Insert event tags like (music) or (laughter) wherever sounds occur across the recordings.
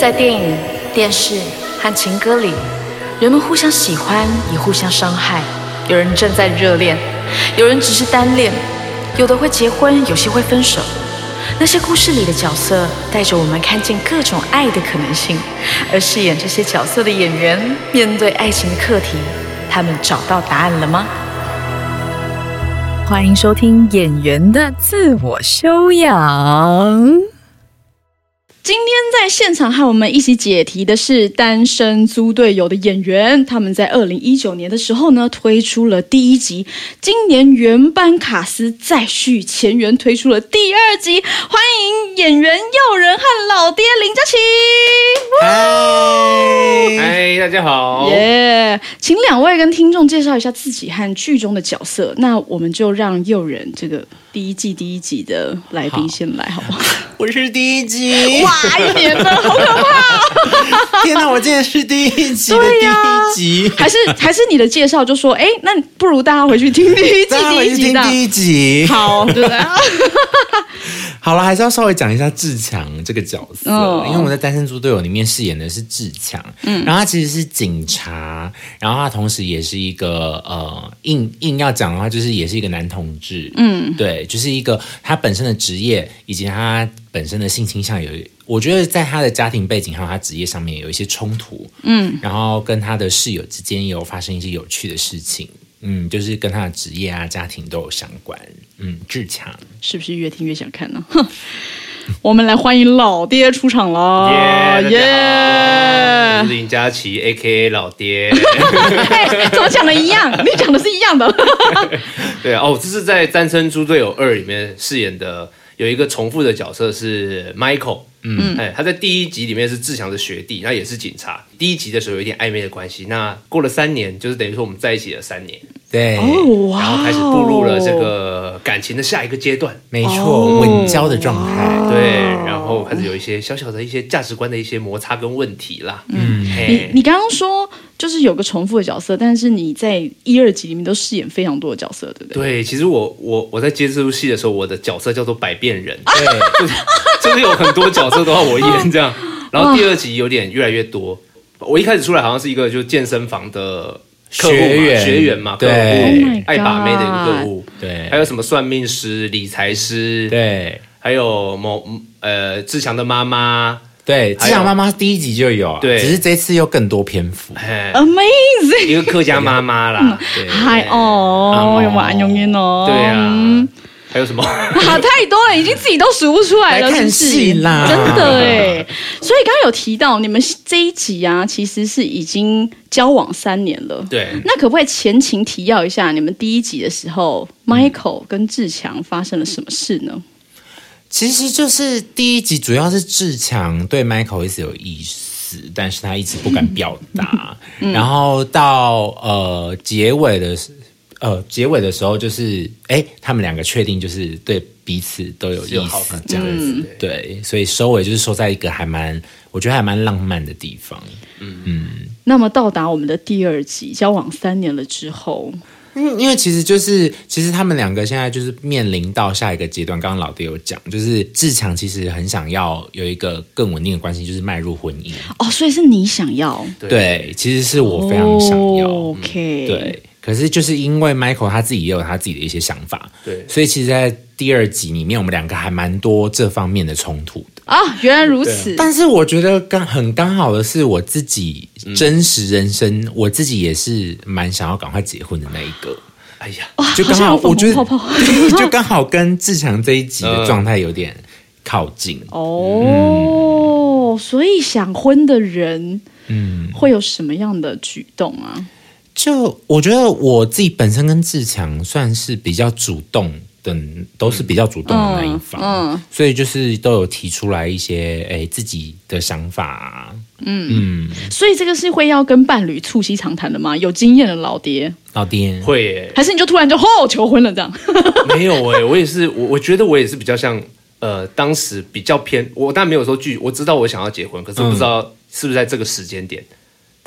在电影、电视和情歌里，人们互相喜欢，也互相伤害。有人正在热恋，有人只是单恋，有的会结婚，有些会分手。那些故事里的角色，带着我们看见各种爱的可能性。而饰演这些角色的演员，面对爱情的课题，他们找到答案了吗？欢迎收听《演员的自我修养》。今天在现场和我们一起解题的是单身租队友的演员，他们在二零一九年的时候呢推出了第一集，今年原班卡司再续前缘推出了第二集，欢迎演员诱人和老爹林嘉琪。嗨，嗨，大家好。耶，请两位跟听众介绍一下自己和剧中的角色。那我们就让诱人这个。第一季第一集的来宾先来，好不好？我是第一集，(laughs) 哇，一年的好可怕！(laughs) 天哪，我竟然是第一集的第一集，(laughs) 还是还是你的介绍就说，哎，那不如大家回去听第一季第一集的第一集，好，对不对？好了，还是要稍微讲一下志强这个角色，因为我在《单身猪队友》里面饰演的是志强，嗯，然后他其实是警察，然后他同时也是一个呃，硬硬要讲的话，就是也是一个男同志，嗯，对，就是一个他本身的职业以及他本身的性倾向有，我觉得在他的家庭背景还有他职业上面有一些冲突，嗯，然后跟他的室友之间也有发生一些有趣的事情。嗯，就是跟他的职业啊、家庭都有相关。嗯，志强是不是越听越想看呢？(laughs) (laughs) 我们来欢迎老爹出场了。耶！林佳琪 A K A 老爹，(laughs) 怎么讲的一样？你讲的是一样的。(laughs) 对哦，这是在《单身猪队友二》里面饰演的，有一个重复的角色是 Michael。嗯，哎，他在第一集里面是志强的学弟，那也是警察。第一集的时候有一点暧昧的关系，那过了三年，就是等于说我们在一起了三年，对，然后开始步入了这个感情的下一个阶段，没错，稳交的状态，对，然后开始有一些小小的一些价值观的一些摩擦跟问题啦。嗯，你你刚刚说。就是有个重复的角色，但是你在一二集里面都饰演非常多的角色，对不对？对，其实我我我在接这部戏的时候，我的角色叫做百变人，对，(laughs) (laughs) 就是有很多角色都要我演 (laughs) 这样。然后第二集有点越来越多，我一开始出来好像是一个就健身房的学员。学员嘛，对，爱把妹的一个客户，对，还有什么算命师、理财师，对，还有某呃志强的妈妈。对，志强妈妈第一集就有，对，只是这次又更多篇幅，Amazing，一个客家妈妈啦，嗨哦，有玩永远哦，对啊，还有什么？(laughs) 好太多了，已经自己都数不出来了，看戏啦，真的哎。所以刚刚有提到你们这一集啊，其实是已经交往三年了，对。那可不可以前情提要一下，你们第一集的时候，Michael 跟志强发生了什么事呢？其实就是第一集，主要是志强对 Michael 一直有意思，但是他一直不敢表达。然后到呃结尾的呃结尾的时候，就是哎，他们两个确定就是对彼此都有意思这样子。对，所以收尾就是收在一个还蛮，我觉得还蛮浪漫的地方。嗯嗯。那么到达我们的第二集，交往三年了之后。嗯，因为其实就是，其实他们两个现在就是面临到下一个阶段。刚刚老爹有讲，就是志强其实很想要有一个更稳定的关系，就是迈入婚姻。哦，所以是你想要？对，其实是我非常想要。OK，对。可是就是因为 Michael 他自己也有他自己的一些想法，对，所以其实，在第二集里面，我们两个还蛮多这方面的冲突的啊。原来如此，但是我觉得刚很刚好的是，我自己真实人生，我自己也是蛮想要赶快结婚的那一个。哎呀，就刚好我觉得 (laughs) 就刚好跟志强这一集的状态有点靠近哦。所以想婚的人，嗯，会有什么样的举动啊？就我觉得我自己本身跟志强算是比较主动的，都是比较主动的那一方，嗯，所以就是都有提出来一些哎自己的想法，嗯嗯，所以这个是会要跟伴侣促膝长谈的吗？有经验的老爹，老爹会，还是你就突然就吼求婚了这样？(laughs) 没有哎，我也是，我我觉得我也是比较像呃，当时比较偏，我但没有说拒，我知道我想要结婚，可是不知道是不是在这个时间点。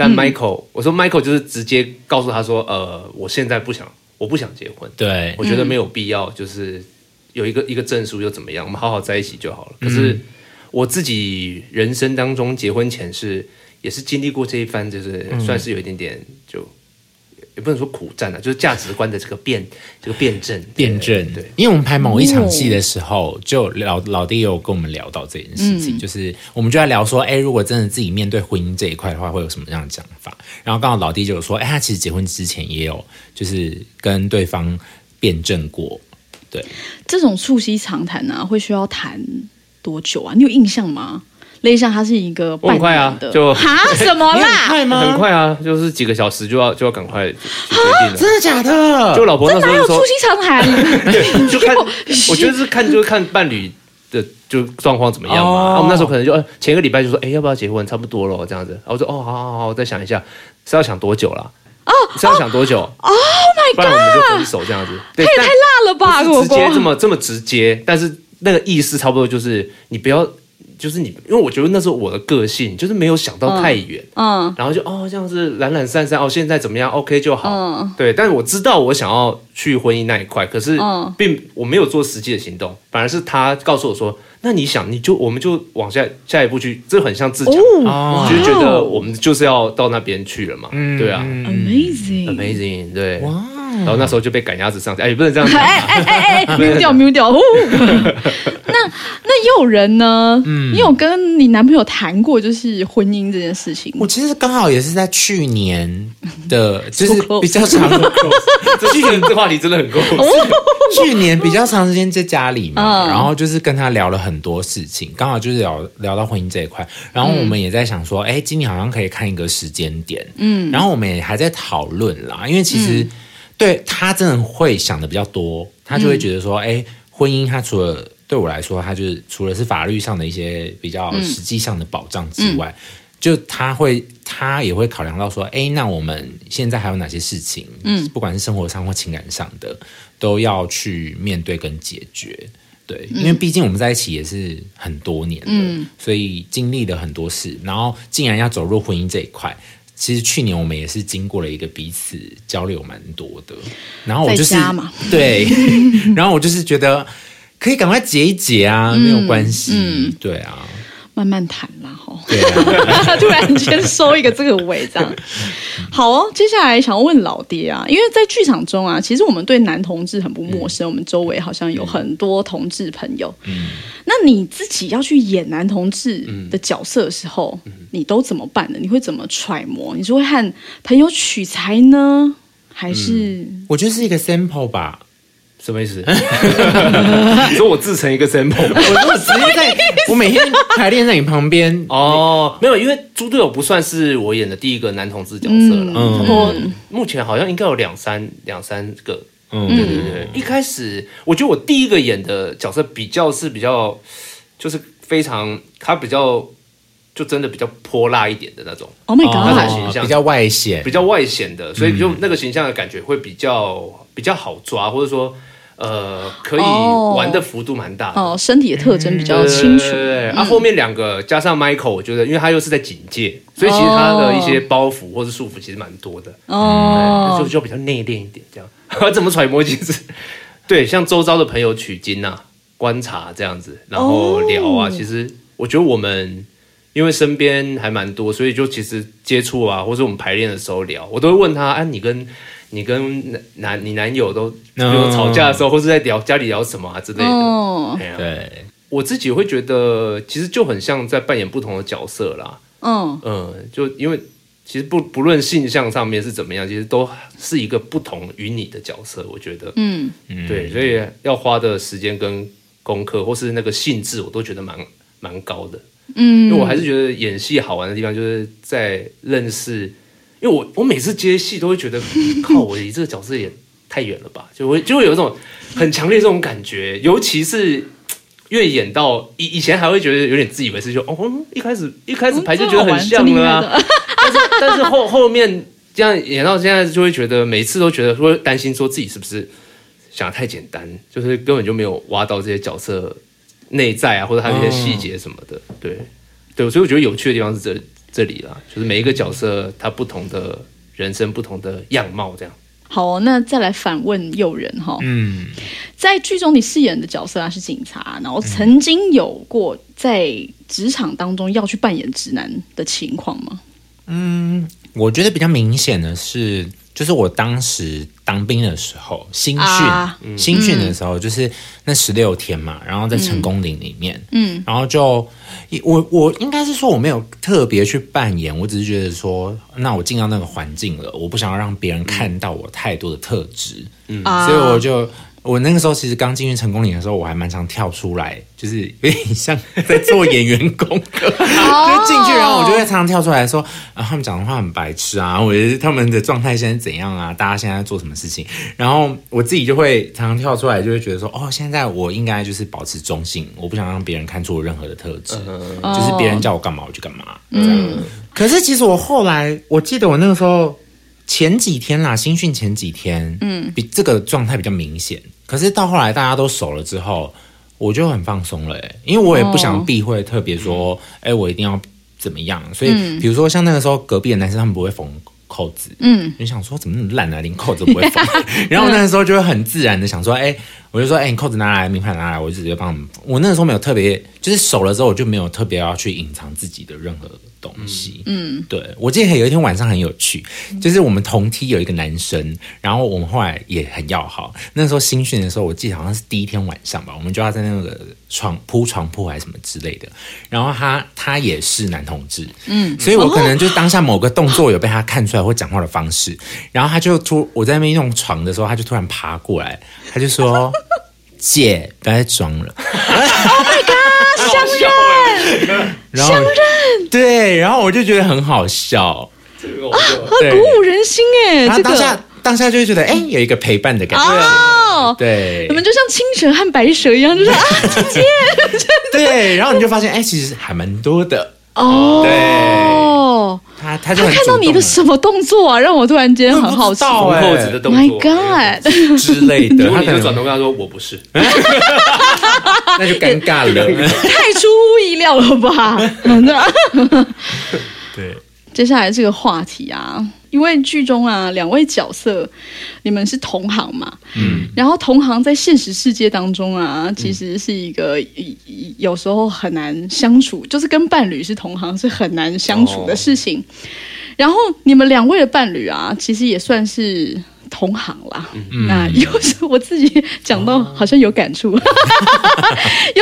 但 Michael，我说 Michael 就是直接告诉他说，呃，我现在不想，我不想结婚。对，我觉得没有必要，就是有一个一个证书又怎么样？我们好好在一起就好了。可是我自己人生当中结婚前是也是经历过这一番，就是算是有一点点就。也不能说苦战啊，就是价值观的这个辩，这个辩证，辩证。对，因为我们拍某一场戏的时候，就老老弟有跟我们聊到这件事情，就是我们就在聊说，哎，如果真的自己面对婚姻这一块的话，会有什么样的讲法？然后刚好老弟就说，哎，他其实结婚之前也有，就是跟对方辩证过。对，这种促膝长谈啊，会需要谈多久啊？你有印象吗？类像它是一个很快啊，就哈什么啦？快吗？很快啊，就是几个小时就要就要赶快决定了。真的假的？就老婆那时候说，促膝长谈，对，(laughs) 就看，(laughs) 我觉得是看就是看伴侣的就状况怎么样嘛。我们那时候可能就前一个礼拜就说，哎，要不要结婚？差不多了这样子。然后我说，哦，好好好，我再想一下，是要想多久了？哦，是要想多久？Oh my god！不然我们就分手这样子。也太辣了吧！直接这么这么直接，但是那个意思差不多就是你不要。就是你，因为我觉得那是我的个性，就是没有想到太远，嗯，然后就哦，这样子懒懒散散，哦，现在怎么样？OK 就好，嗯，对。但是我知道我想要去婚姻那一块，可是并我没有做实际的行动，反而是他告诉我说：“那你想，你就我们就往下下一步去。”这很像自强，就觉得我们就是要到那边去了嘛，对啊，Amazing，Amazing，对，哇。然后那时候就被赶鸭子上架，哎，也不能这样子，哎哎哎哎，(laughs) 丢掉丢掉。(laughs) 那那也有人呢，嗯。你有跟你男朋友谈过就是婚姻这件事情？我其实刚好也是在去年的，(laughs) 就是比较长，去年这话题真的很够。去年比较长时间在家里嘛，然后就是跟他聊了很多事情，刚好就是聊聊到婚姻这一块，然后我们也在想说，哎，今年好像可以看一个时间点，嗯，然后我们也还在讨论啦，因为其实。对他真的会想的比较多，他就会觉得说，哎，婚姻他除了对我来说，他就是除了是法律上的一些比较实际上的保障之外，就他会他也会考量到说，哎，那我们现在还有哪些事情，嗯，不管是生活上或情感上的，都要去面对跟解决。对，因为毕竟我们在一起也是很多年了，所以经历了很多事，然后竟然要走入婚姻这一块。其实去年我们也是经过了一个彼此交流蛮多的，然后我就是对，(laughs) 然后我就是觉得可以赶快结一结啊，没有关系，对啊。慢慢谈啦，哈！(laughs) 突然间收一个这个尾，这样好哦。接下来想要问老爹啊，因为在剧场中啊，其实我们对男同志很不陌生，我们周围好像有很多同志朋友。嗯，那你自己要去演男同志的角色的时候，你都怎么办呢？你会怎么揣摩？你是会和朋友取材呢，还是？我觉得是一个 sample 吧。什么意思？你 (laughs) 说我自成一个 sample，(laughs) 我直接在，我每天排练在你旁边哦。没有，因为猪队友不算是我演的第一个男同志角色了。嗯，目前好像应该有两三两三个。嗯，对对对。一开始我觉得我第一个演的角色比较是比较，就是非常他比较就真的比较泼辣一点的那种。Oh my god，形象比较外显，比较外显的，所以就那个形象的感觉会比较比较好抓，或者说。呃，可以玩的幅度蛮大的哦，身体的特征比较清楚。对，啊，后面两个加上 Michael，我觉得，因为他又是在警戒，所以其实他的一些包袱或者束缚其实蛮多的哦，就就比较内敛一点，这样 (laughs) 怎么揣摩？其实对，像周遭的朋友取经啊、观察这样子，然后聊啊，其实我觉得我们因为身边还蛮多，所以就其实接触啊，或者我们排练的时候聊，我都会问他，哎，你跟。你跟男男你男友都比如吵架的时候，或是在聊家里聊什么啊之类的。对，我自己会觉得，其实就很像在扮演不同的角色啦。嗯嗯，就因为其实不不论性向上面是怎么样，其实都是一个不同于你的角色。我觉得，嗯嗯，对，所以要花的时间跟功课，或是那个性质，我都觉得蛮蛮高的。嗯，因为我还是觉得演戏好玩的地方，就是在认识。因为我我每次接戏都会觉得，靠，我离这个角色也太远了吧，就会就会有一种很强烈这种感觉，尤其是越演到以以前还会觉得有点自以为是，就哦，一开始一开始排就觉得很像了啊，(laughs) 但是但是后后面这样演到现在就会觉得每次都觉得说担心说自己是不是想的太简单，就是根本就没有挖到这些角色内在啊，或者他那些细节什么的，对。对，所以我觉得有趣的地方是这。这里啦，就是每一个角色他不同的人生、不同的样貌，这样。好，那再来反问诱人哈。嗯，在剧中你饰演的角色啊是警察，然后曾经有过在职场当中要去扮演直男的情况吗？嗯我觉得比较明显的是，就是我当时当兵的时候，新训、啊新训的时候，就是那十六天嘛，然后在成功岭里面，嗯，然后就我我应该是说我没有特别去扮演，我只是觉得说，那我进到那个环境了，我不想要让别人看到我太多的特质，嗯。所以我就。我那个时候其实刚进去成功岭的时候，我还蛮常跳出来，就是 (laughs) 有点像在做演员功课，就进去，然后我就会常常跳出来说啊，他们讲的话很白痴啊，我觉得他们的状态现在怎样啊，大家现在在做什么事情，然后我自己就会常常跳出来，就会觉得说，哦，现在我应该就是保持中性，我不想让别人看出我任何的特质，就是别人叫我干嘛我就干嘛，这样。可是其实我后来，我记得我那个时候前几天啦，新训前几天，嗯，比这个状态比较明显。可是到后来大家都熟了之后，我就很放松了、欸，因为我也不想避讳特别说，哎、我一定要怎么样。所以比如说像那个时候隔壁的男生，他们不会缝扣子，嗯，就想说怎么那么烂啊，连扣子都不会缝。(laughs) 然后那个时候就会很自然的想说，哎、我就说，哎、你扣子拿来，名牌拿来，我就直接帮他们。我那个时候没有特别，就是熟了之后，我就没有特别要去隐藏自己的任何东西。嗯，对，我记得有一天晚上很有趣，就是我们同梯有一个男生，然后我们后来也很要好。那时候新训的时候，我记得好像是第一天晚上吧，我们就要在那个床铺床铺还是什么之类的。然后他他也是男同志，嗯，所以我可能就当下某个动作有被他看出来或讲话的方式，然后他就突我在那边用床的时候，他就突然爬过来，他就说：“姐，不要再装了。” oh my god，相认，然后对，然后我就觉得很好笑，这个我就鼓舞人心哎，这个。当下当下就会觉得，哎、有一个陪伴的感觉，哦，对。你们就像青蛇和白蛇一样，就是啊，姐姐 (laughs) 对，然后你就发现，哎、其实还蛮多的，哦。他他就他看到你的什么动作啊，让我突然间很好奇。My。God！之类的，他可能转头跟他说我不是，(laughs) 那就尴尬了。(laughs) 太出乎意料了吧？(laughs) 嗯那对，接下来这个话题啊，因为剧中啊两位角色你们是同行嘛，嗯，然后同行在现实世界当中啊，其实是一个有时候很难相处，就是跟伴侣是同行是很难相处的事情。然后你们两位的伴侣啊，其实也算是同行啦。那有时候我自己讲到好像有感触，(laughs) 有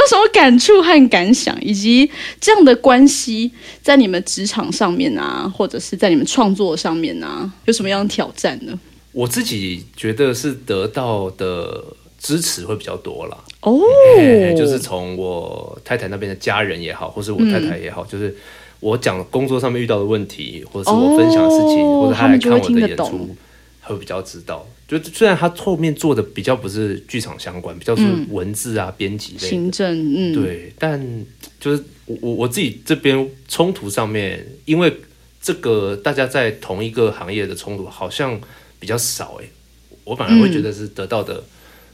什么感触和感想，以及这样的关系在你们职场上面啊，或者是在你们创作上面啊，有什么样的挑战呢？我自己觉得是得到的支持会比较多啦。哦，哎就是从我太太那边的家人也好，或是我太太也好，就是我讲工作上面遇到的问题，或者是我分享的事情，哦或者他来看我的演出，他会比较知道。就虽然他后面做的比较不是剧场相关，比较是文字啊、编辑类的，行政，嗯，，对，但就是我我我自己这边冲突上面，因为这个大家在同一个行业的冲突好像比较少哎、我反而会觉得是得到的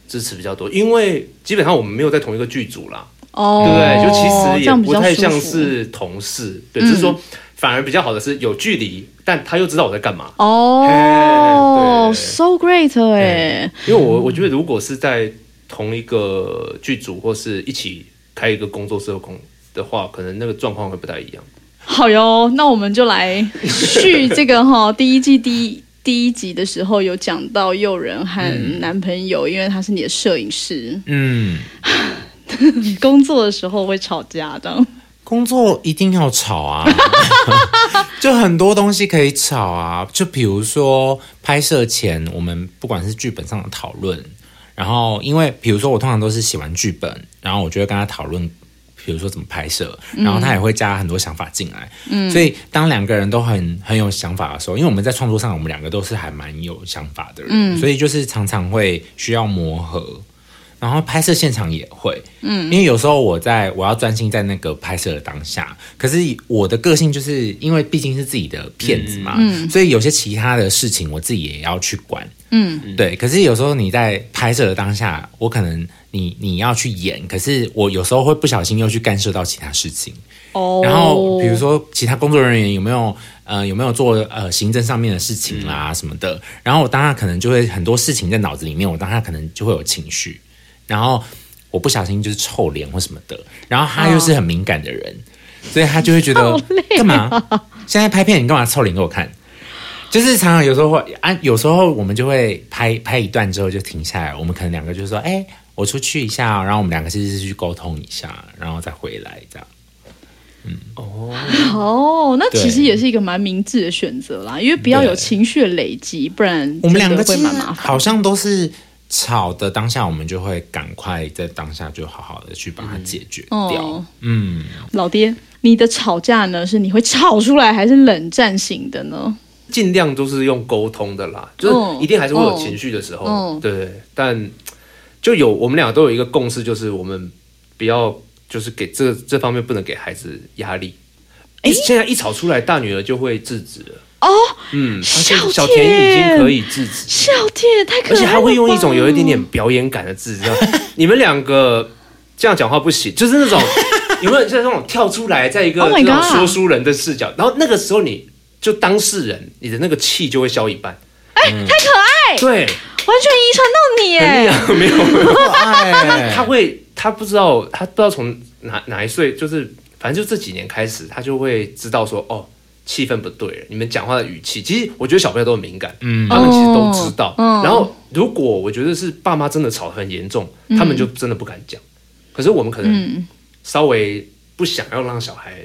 支持比较多，因为基本上我们没有在同一个剧组啦，哦，对不对？就其实也不太像是同事，对，只是说反而比较好的是有距离，但他又知道我在干嘛。哦，so great 哎，因为我我觉得如果是在同一个剧组或是一起开一个工作室的工的话，可能那个状况会不太一样。好哟，那我们就来续这个哈，第一季第一 (laughs) 第一集的时候有讲到诱人和男朋友，因为他是你的摄影师，嗯，(laughs) 工作的时候会吵架的。工作一定要吵啊，(laughs) 就很多东西可以吵啊，就比如说拍摄前，我们不管是剧本上的讨论，然后因为比如说我通常都是写完剧本，然后我就会跟他讨论。比如说怎么拍摄，然后他也会加很多想法进来，嗯，所以当两个人都很很有想法的时候，因为我们在创作上，我们两个都是还蛮有想法的人，嗯，所以就是常常会需要磨合，然后拍摄现场也会，嗯，因为有时候我在我要专心在那个拍摄的当下，可是我的个性就是因为毕竟是自己的片子嘛，嗯，所以有些其他的事情我自己也要去管，嗯，对。可是有时候你在拍摄的当下，我可能你你要去演，可是我有时候会不小心又去干涉到其他事情。哦，然后比如说其他工作人员有没有呃有没有做呃行政上面的事情啦什么的，然后我当下可能就会很多事情在脑子里面，我当下可能就会有情绪，然后我不小心就是臭脸或什么的，然后他又是很敏感的人，所以他就会觉得干嘛？现在拍片你干嘛臭脸给我看？就是常常有时候会啊，有时候我们就会拍拍一段之后就停下来，我们可能两个就说，哎、我出去一下哦，然后我们两个其实是去沟通一下，然后再回来这样。嗯哦，那其实也是一个蛮明智的选择啦，因为不要有情绪累积，不然我们两个会蛮麻烦。好像都是吵的当下，我们就会赶快在当下就好好的去把它解决掉。哦，嗯，老爹，你的吵架呢，是你会吵出来，还是冷战型的呢？尽量都是用沟通的啦，嗯就是一定还是会有情绪的时候，对。但就有我们俩都有一个共识，就是我们不要就是给这这方面不能给孩子压力。哎，现在一吵出来，大女儿就会制止了。哦，嗯，小小田已经可以制止，小田太可爱了，而且他会用一种有一点点表演感的字，知道？(laughs) 你们两个这样讲话不行，就是那种 (laughs) 有没有就是那种跳出来，在一个 Oh 那种说书人的视角，然后那个时候你就当事人，你的那个气就会消一半。哎太可爱，对，完全遗传到你耶！没有没有，哎，他会他不知道他不知道从哪哪一岁，就是反正就这几年开始，他就会知道说哦。气氛不对了，你们讲话的语气，其实我觉得小朋友都很敏感，嗯他们其实都知道。嗯然后，如果我觉得是爸妈真的吵得很严重，他们就真的不敢讲。可是我们可能嗯，稍微不想要让小孩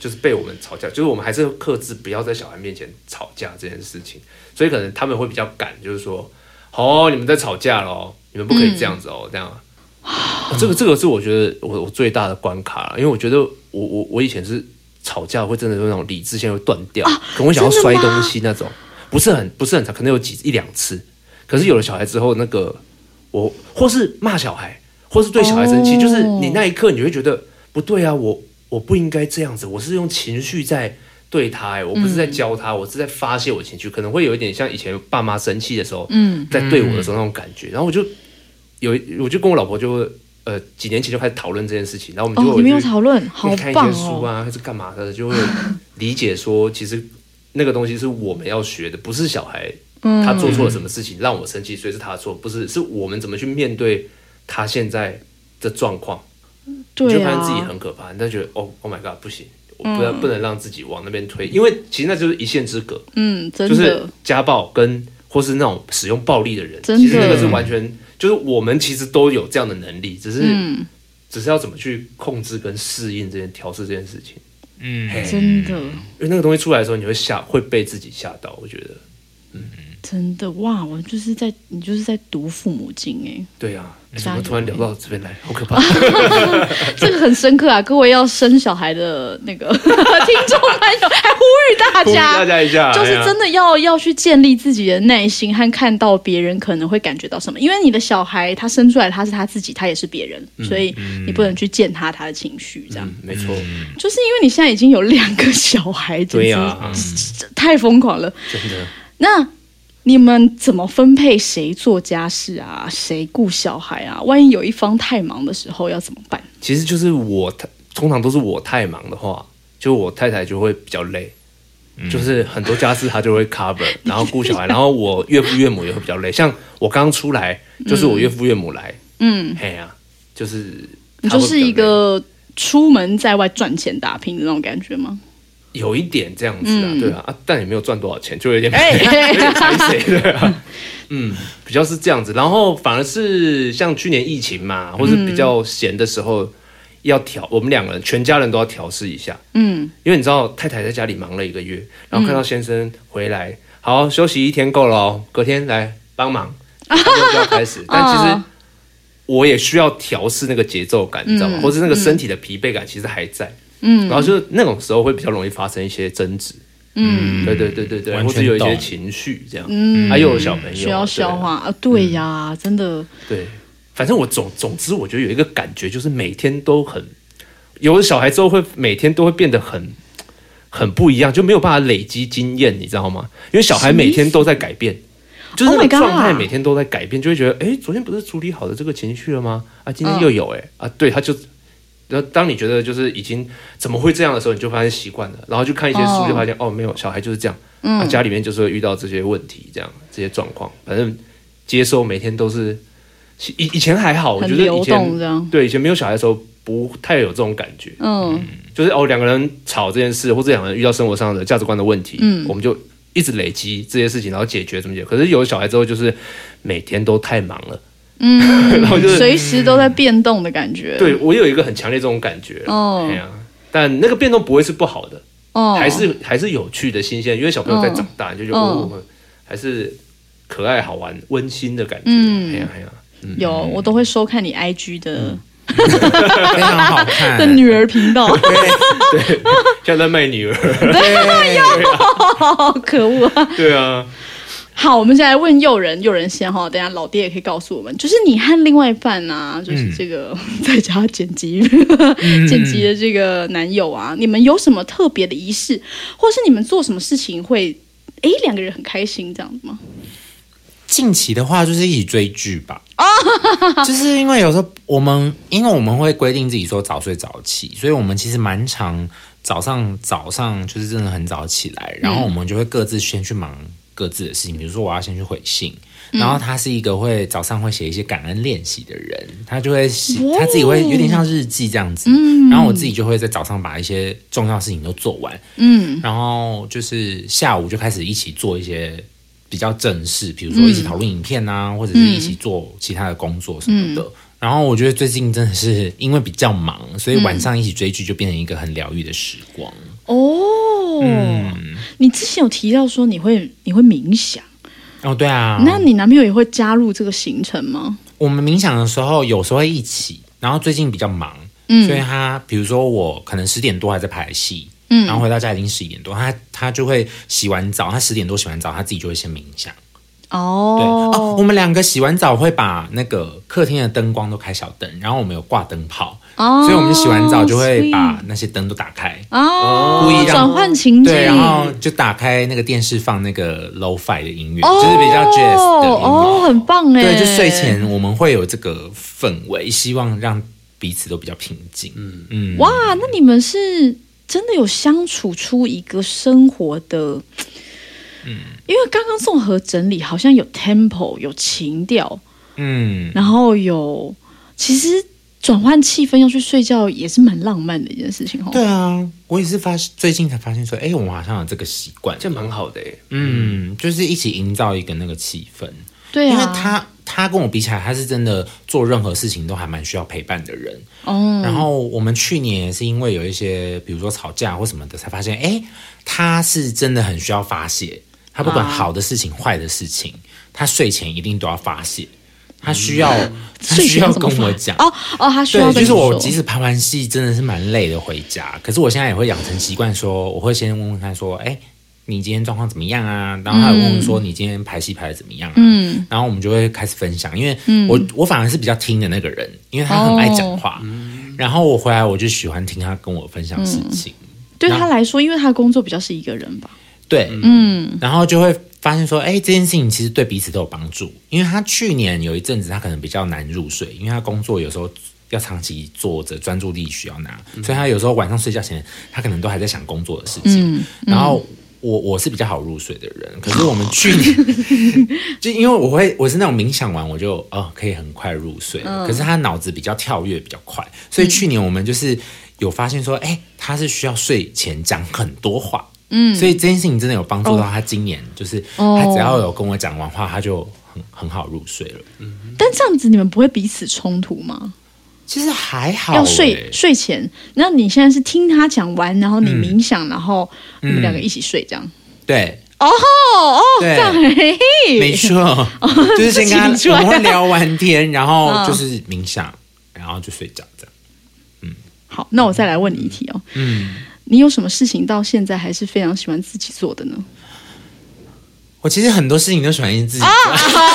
就是被我们吵架，就是我们还是克制，不要在小孩面前吵架这件事情。所以可能他们会比较敢，就是说，哦，你们在吵架咯，你们不可以这样子哦，这样。哦这个这个是我觉得我我最大的关卡了，因为我觉得我我我以前是吵架会真的是那种理智线会断掉，可能会想要摔东西那种，不是很不是很长，可能有几一两次。可是有了小孩之后，那个我或是骂小孩，或是对小孩生气，哦。就是你那一刻你会觉得不对啊，我我不应该这样子，我是用情绪在对他、欸，我不是在教他，我是在发泄我情绪，可能会有一点像以前爸妈生气的时候，嗯，在对我的时候那种感觉。然后我就有我就跟我老婆就呃几年前就开始讨论这件事情，然后我们就哦，你们有讨论，好看一些书哦！啊，还是干嘛的，就会理解说，其实那个东西是我们要学的，不是小孩嗯。他做错了什么事情让我生气，所以是他的错，不是，是我们怎么去面对他现在的状况，就发现自己啊，很可怕，你就觉得哦，Oh my God，不行，我不能、不能让自己往那边推，因为其实那就是一线之隔，嗯，真就是，家暴跟或是那种使用暴力的人，其实那个是完全就是我们其实都有这样的能力，只是、嗯，只是要怎么去控制跟适应这件调试这件事情。嗯，真的，因为那个东西出来的时候，你会吓，会被自己吓到。我觉得，真的，哇！我就是在你就是在读父母经哎，对呀、怎么突然聊到这边来，(laughs) 好可怕。(laughs) 这个很深刻啊！各位要生小孩的那个 (laughs) 听众朋友，还呼吁大家，大家一下，就是真的要要去建立自己的耐心和看到别人可能会感觉到什么，因为你的小孩他生出来他是他自己，他也是别人，所以你不能去践踏他的情绪，这样。嗯，没错，就是因为你现在已经有两个小孩，对呀、太疯狂了。真的。那你们怎么分配谁做家事啊？谁顾小孩啊？万一有一方太忙的时候要怎么办？其实就是我太，通常都是我太忙的话，就我太太就会比较累。就是很多家事她就会 cover，(laughs) 然后顾小孩，然后我岳父岳母也会比较累。像我刚出来，就是我岳父岳母来，嗯，嘿呀、就是你就是一个出门在外赚钱打拼的那种感觉吗？有一点这样子啊，对啊，啊，但也没有赚多少钱，就有点哎。有谁对啊，嗯，比较是这样子，然后反而是像去年疫情嘛，或是比较闲的时候，要调，我们两个人全家人都要调试一下，嗯，因为你知道太太在家里忙了一个月，然后看到先生回来，好休息一天够了哦，隔天来帮忙，(laughs) 就要开始，但其实哦。我也需要调试那个节奏感，你知道吗？或是那个身体的疲惫感，其实还在。嗯，然后就是那种时候会比较容易发生一些争执，嗯。对对对对对，或者有一些情绪这样，嗯。还有小朋友需要消化啊，对呀，真的，对，反正我总总之我觉得有一个感觉，就是每天都很有了小孩之后，会每天都会变得很很不一样，就没有办法累积经验，你知道吗？因为小孩每天都在改变，就是那 Oh my 个状态每天都在改变，就会觉得，哎，昨天不是处理好的这个情绪了吗？啊，今天又有哎、啊，对，他就。然后，当你觉得就是已经怎么会这样的时候，你就发现习惯了，然后就看一些书，就发现哦没有，小孩就是这样，嗯、啊，家里面就是会遇到这些问题，这样这些状况，反正接受每天都是以以前还好，我觉得以前。对以前没有小孩的时候不太有这种感觉，嗯，就是哦，两个人吵这件事，或者两个人遇到生活上的价值观的问题，嗯，我们就一直累积这些事情，然后解决怎么解决。可是有了小孩之后，就是每天都太忙了，嗯，(laughs) 然后就是随时都在变动的感觉。对我有一个很强烈这种感觉，哦。哎呀，但那个变动不会是不好的，哦，还是还是有趣的、新鲜，因为小朋友在长大，你就觉得嗯哦，还是可爱、好玩、温馨的感觉，嗯。哎呀哎呀，有，我都会收看你 IG 的 (laughs) 非常好看。的女儿频道，现在 (laughs) 在卖女儿，对好可恶啊！对啊，好，我们现在问诱人，诱人先哈，等下老爹也可以告诉我们，就是你和另外一半啊，就是这个、(laughs) 在家剪辑、剪辑的这个男友啊，你们有什么特别的仪式，或是你们做什么事情会，诶两个人很开心这样子吗？近期的话，就是一起追剧吧。啊 (laughs) 就是因为有时候我们，因为我们会规定自己说早睡早起，所以我们其实蛮常早上早上就是真的很早起来，然后我们就会各自先去忙各自的事情。比如说，我要先去回信，然后他是一个会早上会写一些感恩练习的人，他就会写他自己会有点像日记这样子。然后我自己就会在早上把一些重要事情都做完，嗯，然后就是下午就开始一起做一些比较正式，比如说一起讨论影片啊，或者是一起做其他的工作什么的。然后我觉得最近真的是因为比较忙，所以晚上一起追剧就变成一个很疗愈的时光。哦，你之前有提到说你会你会冥想，哦，对啊，那你男朋友也会加入这个行程吗？我们冥想的时候有时候会一起，然后最近比较忙，嗯。所以他比如说我可能十点多还在排戏，嗯，然后回到家已经十一点多，他他就会洗完澡，他十点多洗完澡，他自己就会先冥想。哦。对。哦，哦，我们两个洗完澡会把那个客厅的灯光都开小灯，然后我们有挂灯泡，哦所以我们洗完澡就会把那些灯都打开。哦，故意让转换情境，对，然后就打开那个电视放那个 low fi 的音乐，哦就是比较 jazz 的音乐。哦，很棒哎，对，就睡前我们会有这个氛围，希望让彼此都比较平静。嗯。嗯，哇，那你们是真的有相处出一个生活的，嗯，因为刚刚综合整理好像有 tempo，有情调，嗯，然后有其实转换气氛要去睡觉也是蛮浪漫的一件事情哦。对啊，我也是发最近才发现说，哎，我们好像有这个习惯。这蛮好的哎，嗯，就是一起营造一个那个气氛。对啊，因为他他跟我比起来，他是真的做任何事情都还蛮需要陪伴的人。哦，然后我们去年是因为有一些，比如说吵架或什么的，才发现，哎，他是真的很需要发泄。他不管啊好的事情、坏的事情，他睡前一定都要发泄。他需要，他需要跟我讲。哦哦，他需要对，就是我即使拍完戏真的是蛮累的回家，可是我现在也会养成习惯说，我会先问问他说，哎，你今天状况怎么样啊？然后他也问问说，你今天排戏排的怎么样啊？嗯然后我们就会开始分享，因为我、我反而是比较听的那个人，因为他很爱讲话。然后我回来我就喜欢听他跟我分享事情，对他来说，因为他的工作比较是一个人吧。对，嗯然后就会发现说，哎，这件事情其实对彼此都有帮助。因为他去年有一阵子他可能比较难入睡，因为他工作有时候要长期坐着，专注力需要拿，所以他有时候晚上睡觉前，他可能都还在想工作的事情。嗯，然后我我是比较好入睡的人，可是我们去年 (laughs) 就因为我会我是那种冥想完我就哦可以很快入睡了，可是他脑子比较跳跃比较快，所以去年我们就是有发现说，哎，他是需要睡前讲很多话。嗯，所以这件事情真的有帮助到他。今年就是哦。他只要有跟我讲完话，他就很很好入睡了。嗯。但这样子你们不会彼此冲突吗？其实还好、要睡欸。睡前，那你现在是听他讲完，然后你冥想，然后你们两个一起睡，这样。对，哦哦，对。这样没错，就是先跟他聊完天，然后嗯。就是冥想，然后就睡觉这样。嗯。好，那我再来问你一题哦，嗯，你有什么事情到现在还是非常喜欢自己做的呢？我其实很多事情都喜欢自己做，啊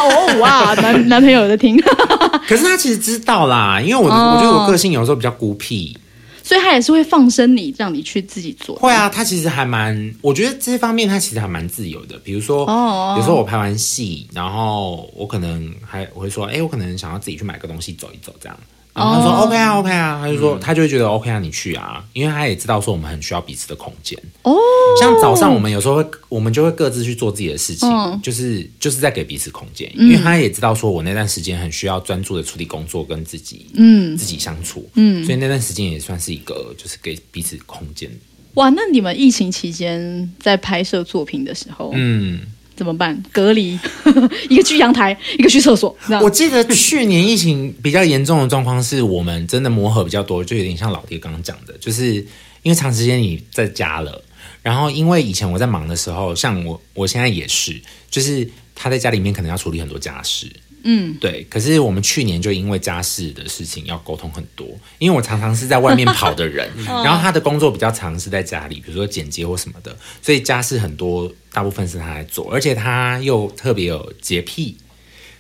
哦哇，男 (laughs) 男朋友有在听，(laughs) 可是他其实知道啦，因为我我觉得我个性有时候比较孤僻，所以他也是会放生你，让你去自己做。会啊，他其实还蛮，我觉得这方面他其实还蛮自由的。比如说，哦有时候我拍完戏，然后我可能还我会说，哎、我可能想要自己去买个东西走一走，这样。然后他说、哦。OK 啊，OK 啊，他就说、他就会觉得 OK 啊，你去啊，因为他也知道说我们很需要彼此的空间。哦，像早上我们有时候会，我们就会各自去做自己的事情，嗯。就是就是在给彼此空间，因为他也知道说我那段时间很需要专注的处理工作跟自己，嗯，自己相处，嗯，所以那段时间也算是一个就是给彼此空间，哇，那你们疫情期间在拍摄作品的时候，嗯。怎么办？隔离，(laughs) 一个去阳台，一个去厕所，我记得去年疫情比较严重的状况是我们真的磨合比较多，就有点像老爹刚刚讲的，就是因为长时间你在家了，然后因为以前我在忙的时候，像我我现在也是，就是他在家里面可能要处理很多家事，嗯，对。可是我们去年就因为家事的事情要沟通很多，因为我常常是在外面跑的人，(laughs) 然后他的工作比较常是在家里，比如说剪接或什么的，所以家事很多，大部分是他在做，而且他又特别有洁癖。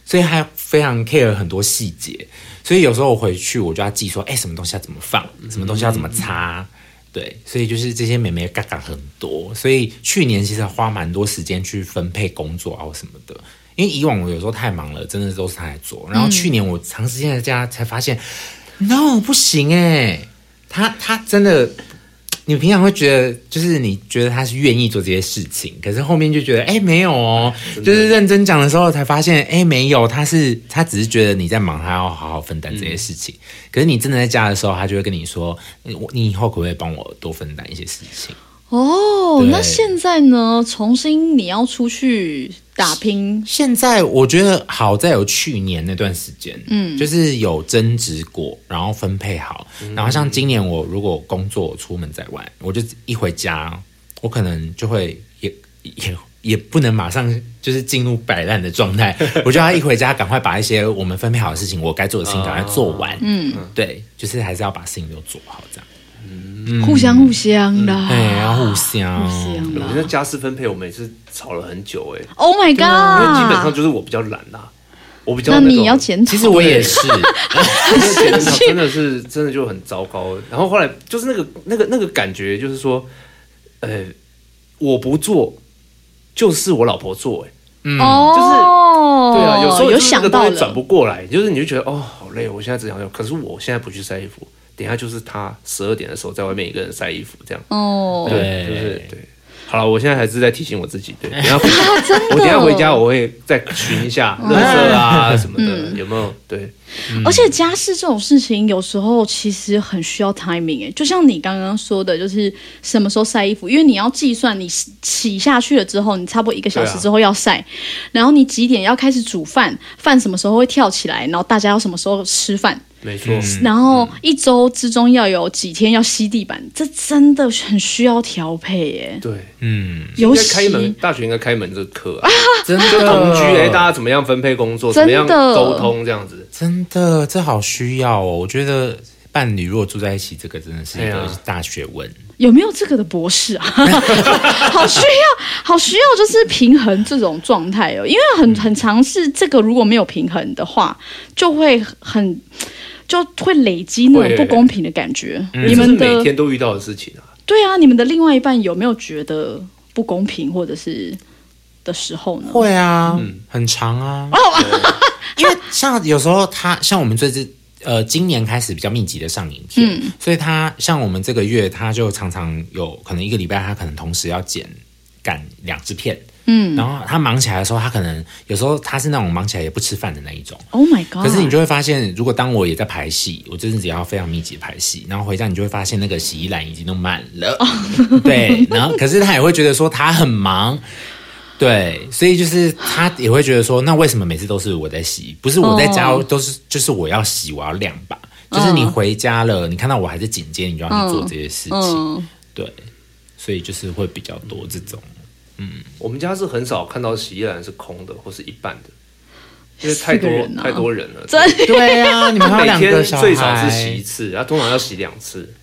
所以他非常 care 很多细节，所以有时候我回去我就要记说，哎、什么东西要怎么放，什么东西要怎么擦，对，所以就是这些美眉嘎嘎很多，所以去年其实花蛮多时间去分配工作啊或什么的，因为以往我有时候太忙了，真的都是他在做，然后去年我长时间在家才发现、n o 不行哎、他他真的。你平常会觉得，就是你觉得他是愿意做这些事情，可是后面就觉得，哎、没有哦，就是认真讲的时候才发现，哎、没有，他是他只是觉得你在忙，他要好好分担这些事情。可是你真的在家的时候，他就会跟你说，你以后可不可以帮我多分担一些事情？哦，那现在呢？重新你要出去打拼，现在我觉得好在有去年那段时间，嗯，就是有争执过，然后分配好，然后像今年我如果工作出门在外，我就一回家，我可能就会也也也不能马上就是进入摆烂的状态，(laughs) 我就要一回家赶快把一些我们分配好的事情，我该做的事情赶快做完，嗯，对，就是还是要把事情都做好这样，互相互相的，哎，要互相，互相我那家事分配我们也是吵了很久哎、Oh my 因为基本上 god！就是我比较懒啦，我比较那种你要检讨，其实我也是，那个 (laughs) 真的是真的就很糟糕。然后后来就是那个那个那个感觉，就是说，呃，我不做，就是我老婆做、哎，哦，对啊，有时候有就是那个想到东西转了，不过来，就是你就觉得哦，好累，我现在只想要，可是我现在不去晒衣服，等一下就是他十二点的时候在外面一个人晒衣服，这样，哦，对就是对。好了，我现在还是在提醒我自己，对，等一下回我等一下回家我会再寻一下垃圾啊什么的，有没有？对，而且家事这种事情，有时候其实很需要 timing 哎，就像你刚刚说的，就是什么时候晒衣服，因为你要计算你洗洗下去了之后，你差不多一个小时之后要晒，然后你几点要开始煮饭，饭什么时候会跳起来，然后大家要什么时候吃饭，没错，然后一周之中要有几天要吸地板，这真的很需要调配耶。对，嗯，尤应该开门，大学应该开门这个课啊，真的就同居，哎，大家怎么样分配工作，怎么样真的沟通这样子，真的，这好需要哦！我觉得伴侣如果住在一起，这个真的是一个大学问。有没有这个的博士啊？(laughs) 好需要，好需要，就是平衡这种状态哦。因为很很尝试这个，如果没有平衡的话，就会很就会累积那种不公平的感觉。你们的每天都遇到的事情啊。对啊，你们的另外一半有没有觉得不公平，或者是的时候呢？会啊，嗯很长啊。因为像有时候他像我们最近呃今年开始比较密集的上影片，所以他像我们这个月他就常常有可能一个礼拜他可能同时要剪赶两支片。嗯，然后他忙起来的时候，他可能有时候他是那种忙起来也不吃饭的那一种。Oh my god！可是你就会发现，如果当我也在排戏，我这阵子也要非常密集的排戏，然后回家你就会发现那个洗衣篮已经都满了。对，然后可是他也会觉得说他很忙，对，所以就是他也会觉得说，那为什么每次都是我在洗，不是我在家哦都是就是我要洗，我要晾吧？就是你回家了，你看到我还是紧接，你就要去做这些事情。嗯，对，所以就是会比较多这种。我们家是很少看到洗衣篮是空的或是一半的，因为太多太多人了，真对啊，你们 (laughs) 每天最少是洗一次，然后通常要洗两次。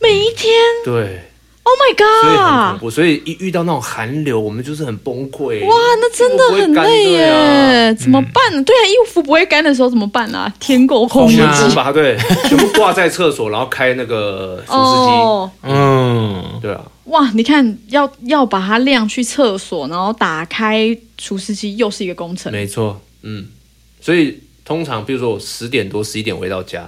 每一天？对，Oh my 所以很恐 god！怖。所以一遇到那种寒流，我们就是很崩溃。哇，那真的很累耶，啊怎么办呢？对啊，衣服不会干的时候怎么办啊？天狗空全啊部把它对，全部挂在厕所，然后开那个 (laughs) 除湿哦，嗯，机。对啊，哇，你看要要把它晾去厕所，然后打开除湿机，又是一个工程。没错，嗯。所以通常，比如说我十点多、十一点回到家，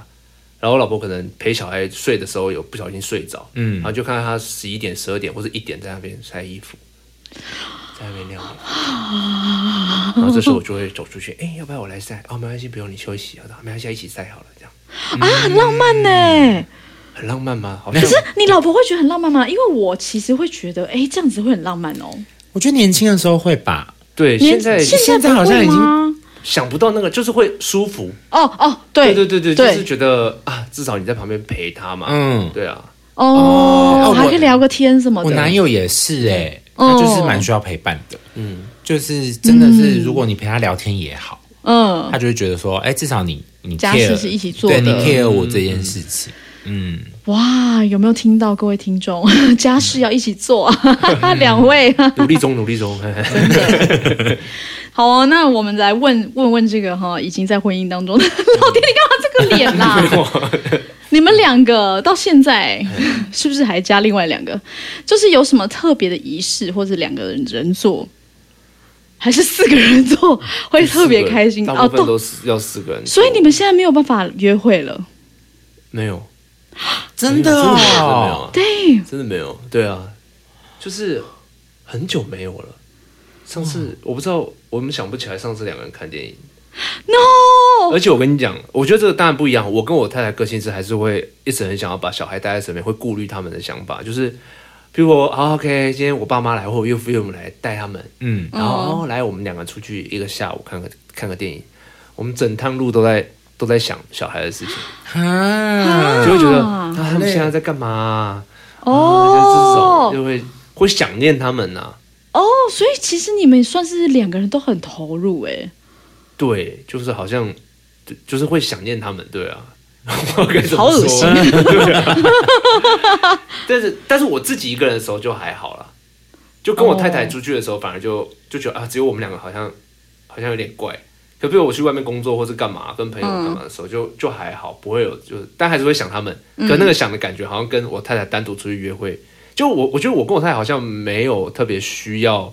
然后我老婆可能陪小孩睡的时候有不小心睡着，嗯然后就看到她十一点、十二点或者一点在那边晒衣服，在那边晾衣服。(laughs) 然后这时候我就会走出去，哎、要不要我来晒？哦，没关系，不用你休息，好的，没关系，一起晒好了，这样啊，很浪漫呢。很浪漫吗？好像可是你老婆会觉得很浪漫吗？因为我其实会觉得，哎，这样子会很浪漫哦。我觉得年轻的时候会吧，对，年现在现现在好像已经想不到那个，就是会舒服。哦哦，对对对对对。就是觉得啊，至少你在旁边陪他嘛。嗯，对啊，哦哦，还可以聊个天什么的。我男友也是哎、哦。他就是蛮需要陪伴的，嗯，就是真的是，如果你陪他聊天也好，嗯。他就会觉得说，哎、至少你你家 care, 事是一起做的。对你 care 我这件事情，嗯，哇，有没有听到各位听众？(laughs) 家事要一起做，两位。(laughs) 努力中，努力中。好哦，那我们来问问问这个哈，已经在婚姻当中的 (laughs) 老爹，你干嘛这个脸啦？你们两个到现在是不是还加另外两个？就是有什么特别的仪式，或者两个人人做，还是四个人做会特别开心哦？大部分都是要四个人。所以你们现在没有办法约会了？没有，真的真的没有对，真的没有。对啊，就是很久没有了。上次我不知道，我们想不起来上次两个人看电影。No，而且我跟你讲，我觉得这个当然不一样。我跟我太太个性是还是会一直很想要把小孩带在身边，会顾虑他们的想法。就是，比如我好 OK，今天我爸妈来或我岳父岳母来带他们，嗯，然后、哦来我们两个出去一个下午看个看个电影，我们整趟路都在都在想小孩的事情，哈，就会觉得啊啊他们现在在干嘛、啊？哦啊就这种就会会想念他们呐、哦，所以其实你们算是两个人都很投入哎。对，就是好像就就是会想念他们，对啊。(laughs) 我该怎么好恶说心 (laughs) 对啊。但是但是我自己一个人的时候就还好啦，就跟我太太出去的时候，反而就就觉得啊，只有我们两个好像好像有点怪。可比如我去外面工作或是干嘛，跟朋友干嘛的时候，就就还好，不会有就是，但还是会想他们。可那个想的感觉，好像跟我太太单独出去约会，就我我觉得我跟我太太好像没有特别需要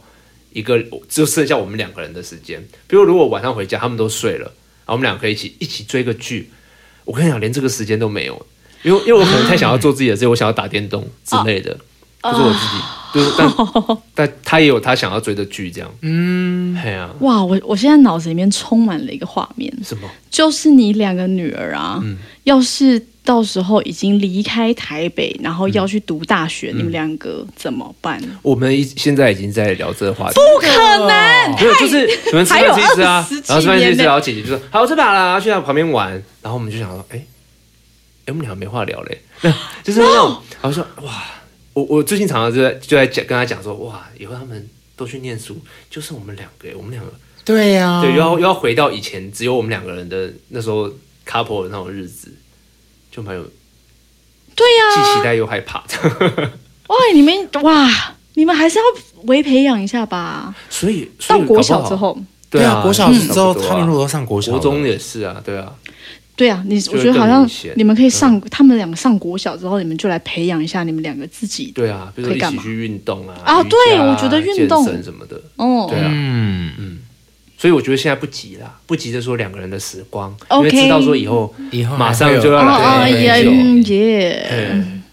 一个，只有剩下我们两个人的时间。比如如果晚上回家，他们都睡了，然后我们两个可以一起一起追个剧。我跟你讲，连这个时间都没有，因为因为我可能太想要做自己的事，(gasps) 我想要打电动之类的，就是我自己，就是但但他也有他想要追的剧，这样，嗯，哎呀、哇，我我现在脑子里面充满了一个画面，什么？就是你两个女儿啊，嗯。要是到时候已经离开台北，然后要去读大学，嗯。你们两个怎么办？我们一现在已经在聊这个话题，不可能，没有，就是你们吃饭吃一吃啊还有27，然后吃饭吃一吃，然后姐姐就说好我吃饱了，然后去到旁边玩，然后我们就想说，哎、哎，我们俩没话聊嘞，就是那种，(gasps) 然后说哇，我我最近常常就在就在讲跟他讲说，哇，以后他们都去念书，就剩我们两个，我们两个，对呀、对，又要又要回到以前只有我们两个人的那时候 couple 的那种日子，就蛮有对呀、既期待又害怕，(laughs) 哇，你们哇，你们还是要微培养一下吧。所以所到国以搞不好小之，后，对啊，国小之后、他们如果都上国小了，国中也是啊，对啊，对啊，你我会觉得好像你们可以上、他们两个上国小之后，你们就来培养一下你们两个自己。对啊，比如说可以干嘛？一起去运动啊，瑜啊对我觉得运动。什么的，哦，对啊，嗯。嗯，所以我觉得现在不急啦，不急着说两个人的时光，因 OK 为知道说以后以后马上就要哦来哦耶对嗯耶，嗯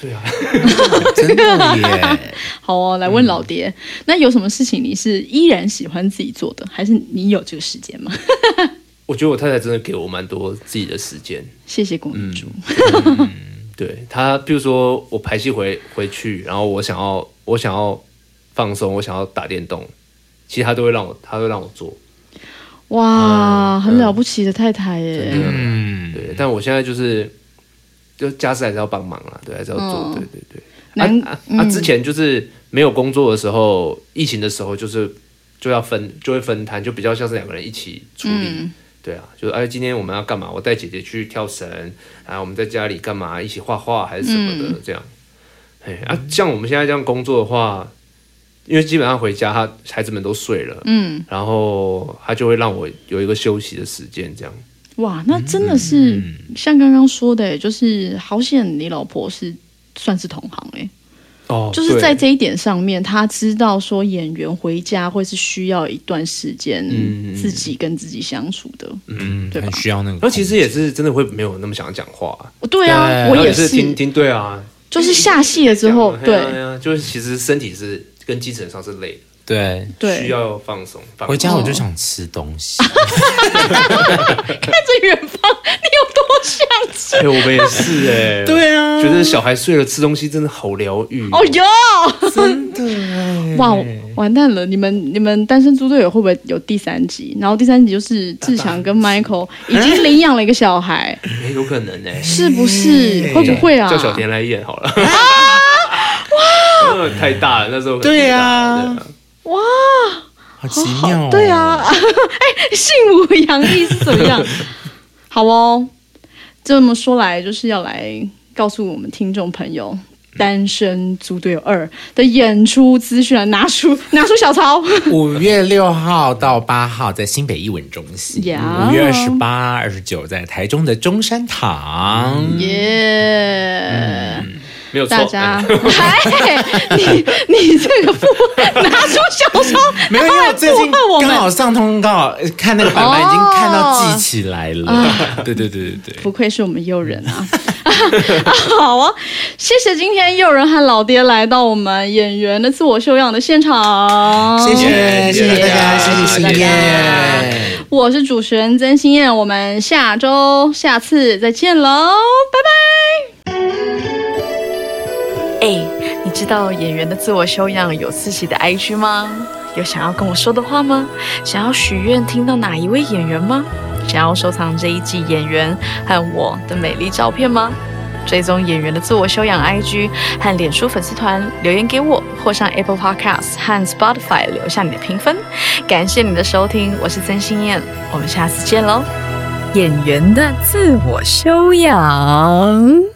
对啊，(laughs) 真的耶，(laughs) 好哦，来问老爹，那有什么事情你是依然喜欢自己做的，还是你有这个时间吗？我觉得我太太真的给我蛮多自己的时间，谢谢公主。对她，比如说我排戏回回去，然后我想要我想要放松，我想要打电动，其实她都会让我，她会让我做，哇，嗯很了不起的太太耶！嗯，对，但我现在就是就家事还是要帮忙啦，对，还是要做，嗯对对对。啊啊！之前就是没有工作的时候，疫情的时候，就是就要分，就会分摊，就比较像是两个人一起处理。嗯对啊，就是哎，今天我们要干嘛？我带姐姐去跳绳，啊，我们在家里干嘛？一起画画还是什么的、这样。哎啊，像我们现在这样工作的话，因为基本上回家，他孩子们都睡了，嗯，然后他就会让我有一个休息的时间，这样。哇，那真的是、嗯像刚刚说的，就是好险你老婆是算是同行哎、哦就是在这一点上面，他知道说演员回家会是需要一段时间嗯自己跟自己相处的。嗯，对吧？很需要那个空间。然后其实也是真的会没有那么想讲话，对啊，我也是。听听对啊，就是下戏了之后，对。对啊，就是其实身体是跟精神上是累，的，对，需要放松。放松回家我就想吃东西。(laughs) 看着远方，你有多想吃？(laughs) 哎，我们也是哎，对啊觉得小孩睡了吃东西真的好疗愈哦哟，真的哎哇，完蛋了！你们你们单身猪队友会不会有第三集？然后第三集就是志强跟 Michael (laughs) 已经领养了一个小孩，哎，有可能哎，是不是？哎会不会啊？叫小田来演好了。哇，太大了，那时候对啊哇，好奇妙、哦。对啊，(laughs) 哎，信无洋溢是怎么样？(laughs) 好哦，这么说来，就是要来告诉我们听众朋友。单身猪队友二的演出资讯啊，拿出拿出小抄，(laughs) 五月六号到八号在新北艺文中心，呀五月二十八、二十九在台中的中山堂。耶！没有错。大家，嗯嗨，(laughs) 你你这个不拿出小抄，没有，因为我最近然后来附和我们刚好上通告，呃看那个版本已经看到记起来了。(laughs) 对对对对对。不愧是我们诱人啊！(laughs) 好啊，谢谢今天诱人和老爹来到我们演员的自我修养的现场，谢谢谢谢谢大家，谢谢新大家燕。我是主持人曾心燕，我们下周下次再见喽，拜拜。知道演员的自我修养有自己的 IG 吗？有想要跟我说的话吗？想要许愿听到哪一位演员吗？想要收藏这一季演员和我的美丽照片吗？追踪演员的自我修养 IG 和脸书粉丝团留言给我，或上 Apple Podcast 和 Spotify 留下你的评分。感谢你的收听，我是曾心燕，我们下次见喽。演员的自我修养。